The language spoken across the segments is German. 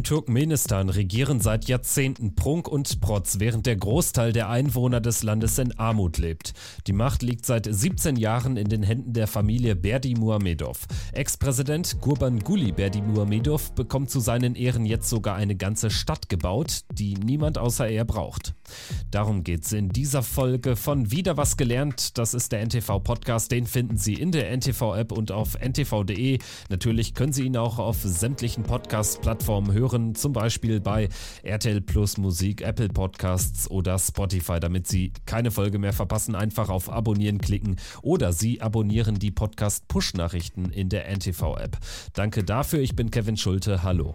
In Turkmenistan regieren seit Jahrzehnten Prunk und Protz, während der Großteil der Einwohner des Landes in Armut lebt. Die Macht liegt seit 17 Jahren in den Händen der Familie Berdi Muhamedov. Ex-Präsident Gurbanguly Berdi Muhamedov bekommt zu seinen Ehren jetzt sogar eine ganze Stadt gebaut, die niemand außer er braucht. Darum geht es in dieser Folge von Wieder was gelernt. Das ist der NTV-Podcast, den finden Sie in der NTV-App und auf ntv.de. Natürlich können Sie ihn auch auf sämtlichen Podcast-Plattformen hören zum Beispiel bei RTL Plus Musik, Apple Podcasts oder Spotify, damit Sie keine Folge mehr verpassen. Einfach auf Abonnieren klicken oder Sie abonnieren die Podcast-Push-Nachrichten in der NTV-App. Danke dafür, ich bin Kevin Schulte. Hallo.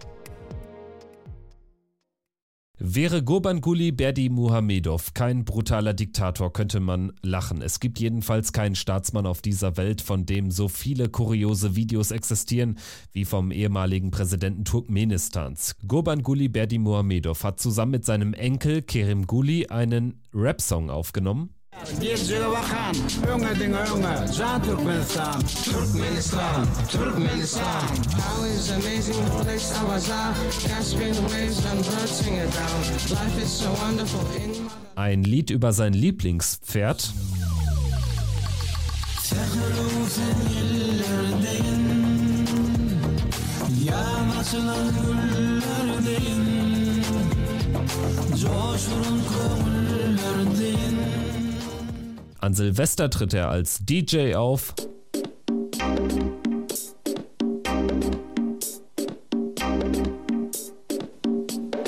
Wäre Gurbanguly Berdi Muhamedov kein brutaler Diktator, könnte man lachen. Es gibt jedenfalls keinen Staatsmann auf dieser Welt, von dem so viele kuriose Videos existieren wie vom ehemaligen Präsidenten Turkmenistans. Gurbanguly Berdi Muhamedov hat zusammen mit seinem Enkel Kerim Guli einen Rap-Song aufgenommen Bakan, amazing place I was at, waves and it down. Life is so wonderful in Ein Lied über sein Lieblingspferd. Coşurun kömürlerdeyim an Silvester tritt er als DJ auf.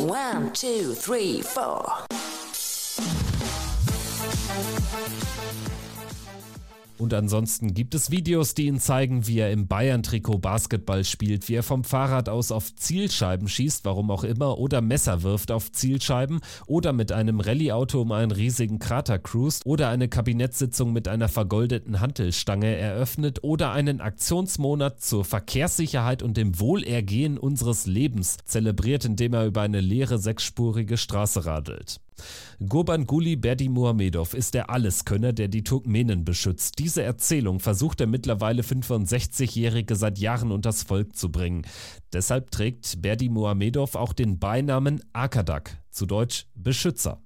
One, two, three, four. Und ansonsten gibt es Videos, die ihn zeigen, wie er im Bayern-Trikot Basketball spielt, wie er vom Fahrrad aus auf Zielscheiben schießt, warum auch immer, oder Messer wirft auf Zielscheiben oder mit einem Rallyeauto um einen riesigen Krater cruist oder eine Kabinettssitzung mit einer vergoldeten Hantelstange eröffnet oder einen Aktionsmonat zur Verkehrssicherheit und dem Wohlergehen unseres Lebens zelebriert, indem er über eine leere sechsspurige Straße radelt. Gurbanguly Berdimuhamedov ist der Alleskönner, der die Turkmenen beschützt. Diese Erzählung versucht der mittlerweile 65-Jährige seit Jahren unters Volk zu bringen. Deshalb trägt Berdimuhamedov auch den Beinamen Akadak, zu Deutsch Beschützer.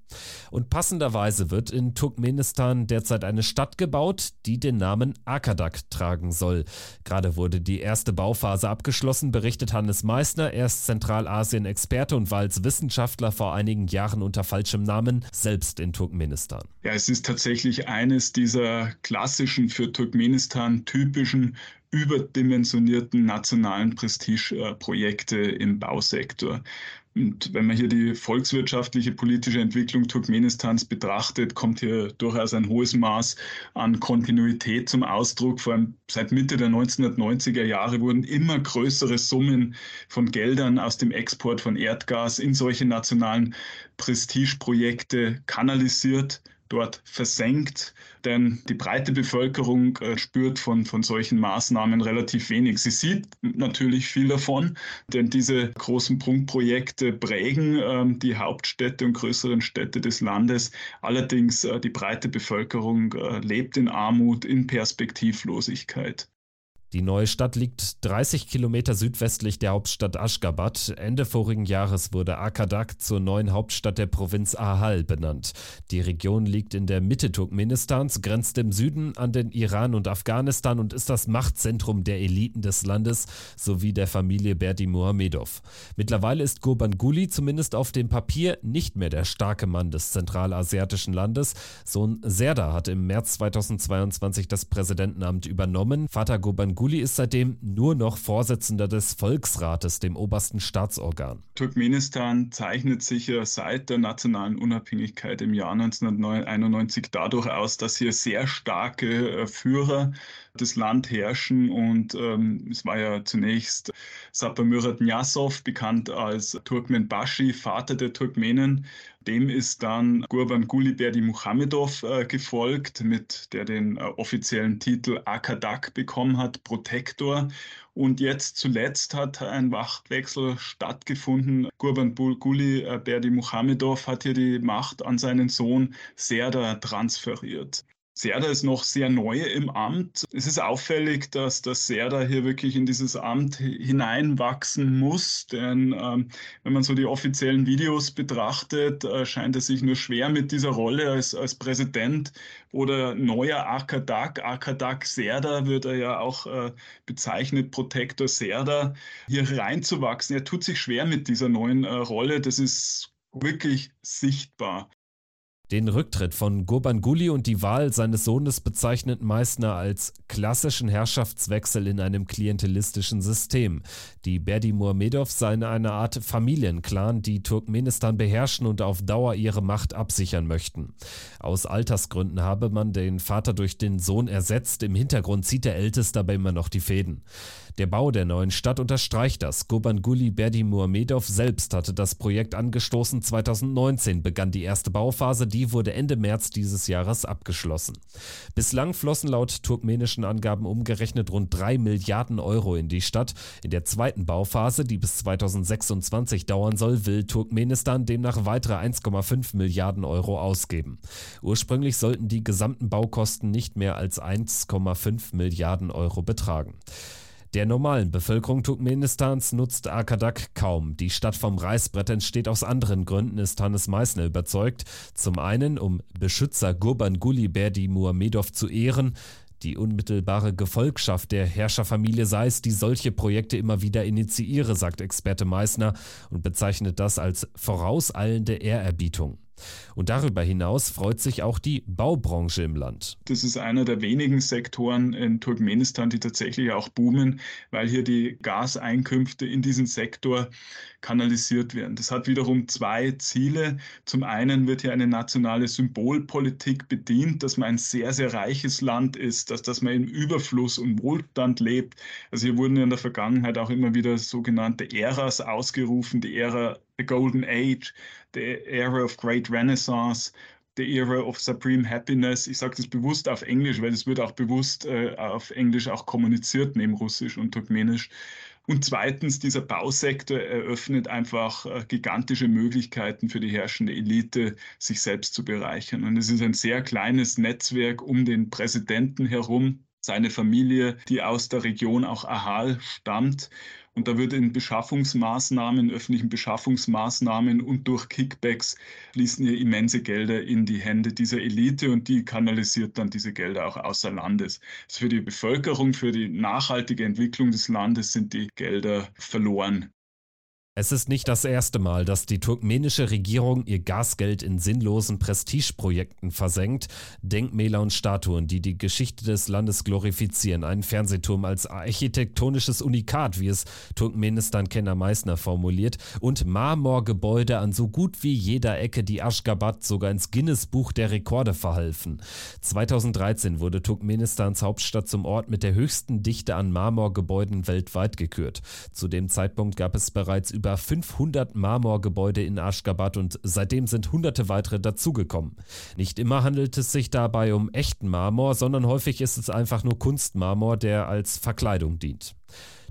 Und passenderweise wird in Turkmenistan derzeit eine Stadt gebaut, die den Namen Akadak tragen soll. Gerade wurde die erste Bauphase abgeschlossen, berichtet Hannes Meissner. Er ist Zentralasien-Experte und war als Wissenschaftler vor einigen Jahren unter falschem Namen selbst in Turkmenistan. Ja, es ist tatsächlich eines dieser klassischen für Turkmenistan typischen überdimensionierten nationalen Prestigeprojekte im Bausektor. Und wenn man hier die volkswirtschaftliche, politische Entwicklung Turkmenistans betrachtet, kommt hier durchaus ein hohes Maß an Kontinuität zum Ausdruck. Vor allem seit Mitte der 1990er Jahre wurden immer größere Summen von Geldern aus dem Export von Erdgas in solche nationalen Prestigeprojekte kanalisiert dort versenkt, denn die breite Bevölkerung äh, spürt von, von solchen Maßnahmen relativ wenig. Sie sieht natürlich viel davon, denn diese großen Prunkprojekte prägen äh, die Hauptstädte und größeren Städte des Landes. Allerdings äh, die breite Bevölkerung äh, lebt in Armut, in Perspektivlosigkeit. Die neue Stadt liegt 30 Kilometer südwestlich der Hauptstadt Aschgabat. Ende vorigen Jahres wurde Akadak zur neuen Hauptstadt der Provinz Ahal benannt. Die Region liegt in der Mitte Turkmenistans, grenzt im Süden an den Iran und Afghanistan und ist das Machtzentrum der Eliten des Landes sowie der Familie Berdi Muhamedov. Mittlerweile ist Gurbanguly zumindest auf dem Papier nicht mehr der starke Mann des zentralasiatischen Landes. Sohn Serda hat im März 2022 das Präsidentenamt übernommen. Vater Gurbanguly Guli ist seitdem nur noch Vorsitzender des Volksrates, dem obersten Staatsorgan. Turkmenistan zeichnet sich ja seit der nationalen Unabhängigkeit im Jahr 1991 dadurch aus, dass hier sehr starke äh, Führer das Land herrschen. Und ähm, es war ja zunächst Sapir Murat Nyasov, bekannt als Turkmen Bashi, Vater der Turkmenen. Dem ist dann Gurban Berdi Muhamedov äh, gefolgt, mit der den äh, offiziellen Titel Akadak bekommen hat, Protektor. Und jetzt zuletzt hat ein Machtwechsel stattgefunden. Gurban äh, Berdi Muhamedov hat hier die Macht an seinen Sohn Serda transferiert. Serda ist noch sehr neu im Amt. Es ist auffällig, dass das Serda hier wirklich in dieses Amt hineinwachsen muss, denn ähm, wenn man so die offiziellen Videos betrachtet, äh, scheint es sich nur schwer mit dieser Rolle als, als Präsident oder neuer Akadak, Akadak Serda wird er ja auch äh, bezeichnet, Protektor Serda, hier reinzuwachsen. Er tut sich schwer mit dieser neuen äh, Rolle. Das ist wirklich sichtbar. Den Rücktritt von Gurbanguly und die Wahl seines Sohnes bezeichnet Meissner als klassischen Herrschaftswechsel in einem klientelistischen System. Die Berdi Muhamedov seien eine Art Familienclan, die Turkmenistan beherrschen und auf Dauer ihre Macht absichern möchten. Aus Altersgründen habe man den Vater durch den Sohn ersetzt, im Hintergrund zieht der Älteste aber immer noch die Fäden. Der Bau der neuen Stadt unterstreicht das. Gurbanguly Berdi Muhamedov selbst hatte das Projekt angestoßen. 2019 begann die erste Bauphase, die wurde Ende März dieses Jahres abgeschlossen. Bislang flossen laut turkmenischen Angaben umgerechnet rund 3 Milliarden Euro in die Stadt. In der zweiten Bauphase, die bis 2026 dauern soll, will Turkmenistan demnach weitere 1,5 Milliarden Euro ausgeben. Ursprünglich sollten die gesamten Baukosten nicht mehr als 1,5 Milliarden Euro betragen. Der normalen Bevölkerung Turkmenistans nutzt Akadak kaum. Die Stadt vom Reißbrett entsteht aus anderen Gründen, ist Hannes Meissner überzeugt. Zum einen, um Beschützer Gurbanguly Berdi Muhamedov zu ehren, die unmittelbare Gefolgschaft der Herrscherfamilie sei es, die solche Projekte immer wieder initiiere, sagt Experte Meissner und bezeichnet das als vorauseilende Ehrerbietung. Und darüber hinaus freut sich auch die Baubranche im Land. Das ist einer der wenigen Sektoren in Turkmenistan, die tatsächlich auch boomen, weil hier die Gaseinkünfte in diesen Sektor kanalisiert werden. Das hat wiederum zwei Ziele. Zum einen wird hier eine nationale Symbolpolitik bedient, dass man ein sehr, sehr reiches Land ist, dass, dass man im Überfluss und Wohlstand lebt. Also hier wurden in der Vergangenheit auch immer wieder sogenannte Äras ausgerufen, die Ära the Golden Age, the Era of Great Renaissance, the Era of Supreme Happiness. Ich sage das bewusst auf Englisch, weil es wird auch bewusst äh, auf Englisch auch kommuniziert neben Russisch und Turkmenisch. Und zweitens, dieser Bausektor eröffnet einfach äh, gigantische Möglichkeiten für die herrschende Elite, sich selbst zu bereichern. Und es ist ein sehr kleines Netzwerk um den Präsidenten herum, seine Familie, die aus der Region auch Ahal stammt. Und da wird in Beschaffungsmaßnahmen, öffentlichen Beschaffungsmaßnahmen und durch Kickbacks fließen hier immense Gelder in die Hände dieser Elite und die kanalisiert dann diese Gelder auch außer Landes. Also für die Bevölkerung, für die nachhaltige Entwicklung des Landes sind die Gelder verloren. Es ist nicht das erste Mal, dass die turkmenische Regierung ihr Gasgeld in sinnlosen Prestigeprojekten versenkt. Denkmäler und Statuen, die die Geschichte des Landes glorifizieren. Ein Fernsehturm als architektonisches Unikat, wie es Turkmenistan-Kenner Meissner formuliert. Und Marmorgebäude an so gut wie jeder Ecke, die Aschgabat sogar ins Guinness-Buch der Rekorde verhalfen. 2013 wurde Turkmenistans Hauptstadt zum Ort mit der höchsten Dichte an Marmorgebäuden weltweit gekürt. Zu dem Zeitpunkt gab es bereits über über 500 Marmorgebäude in Aschgabat und seitdem sind hunderte weitere dazugekommen. Nicht immer handelt es sich dabei um echten Marmor, sondern häufig ist es einfach nur Kunstmarmor, der als Verkleidung dient.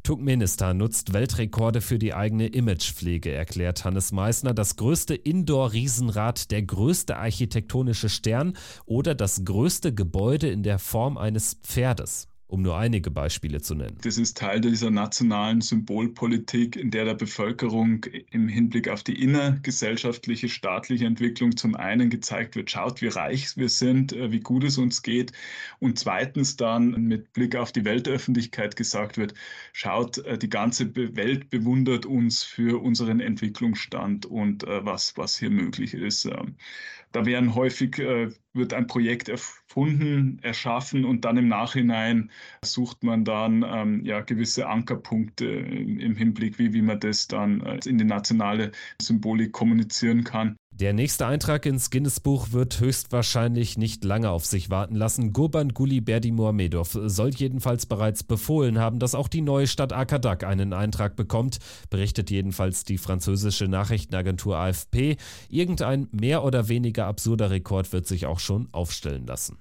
Turkmenistan nutzt Weltrekorde für die eigene Imagepflege, erklärt Hannes Meissner. Das größte Indoor-Riesenrad, der größte architektonische Stern oder das größte Gebäude in der Form eines Pferdes um nur einige Beispiele zu nennen. Das ist Teil dieser nationalen Symbolpolitik, in der der Bevölkerung im Hinblick auf die innergesellschaftliche, staatliche Entwicklung zum einen gezeigt wird, schaut, wie reich wir sind, äh, wie gut es uns geht und zweitens dann mit Blick auf die Weltöffentlichkeit gesagt wird, schaut, äh, die ganze Welt bewundert uns für unseren Entwicklungsstand und äh, was, was hier möglich ist. Da werden häufig, wird ein Projekt erfunden, erschaffen und dann im Nachhinein sucht man dann ähm, ja, gewisse Ankerpunkte im Hinblick, wie, wie man das dann äh, in die nationale Symbolik kommunizieren kann. Der nächste Eintrag ins Guinness-Buch wird höchstwahrscheinlich nicht lange auf sich warten lassen. Gurban Guli Berdi Muhamedov soll jedenfalls bereits befohlen haben, dass auch die neue Stadt Akadak einen Eintrag bekommt, berichtet jedenfalls die französische Nachrichtenagentur AFP. Irgendein mehr oder weniger absurder Rekord wird sich auch schon aufstellen lassen.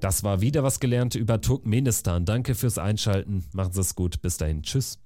Das war wieder was gelernt über Turkmenistan. Danke fürs Einschalten. Machen Sie es gut. Bis dahin. Tschüss.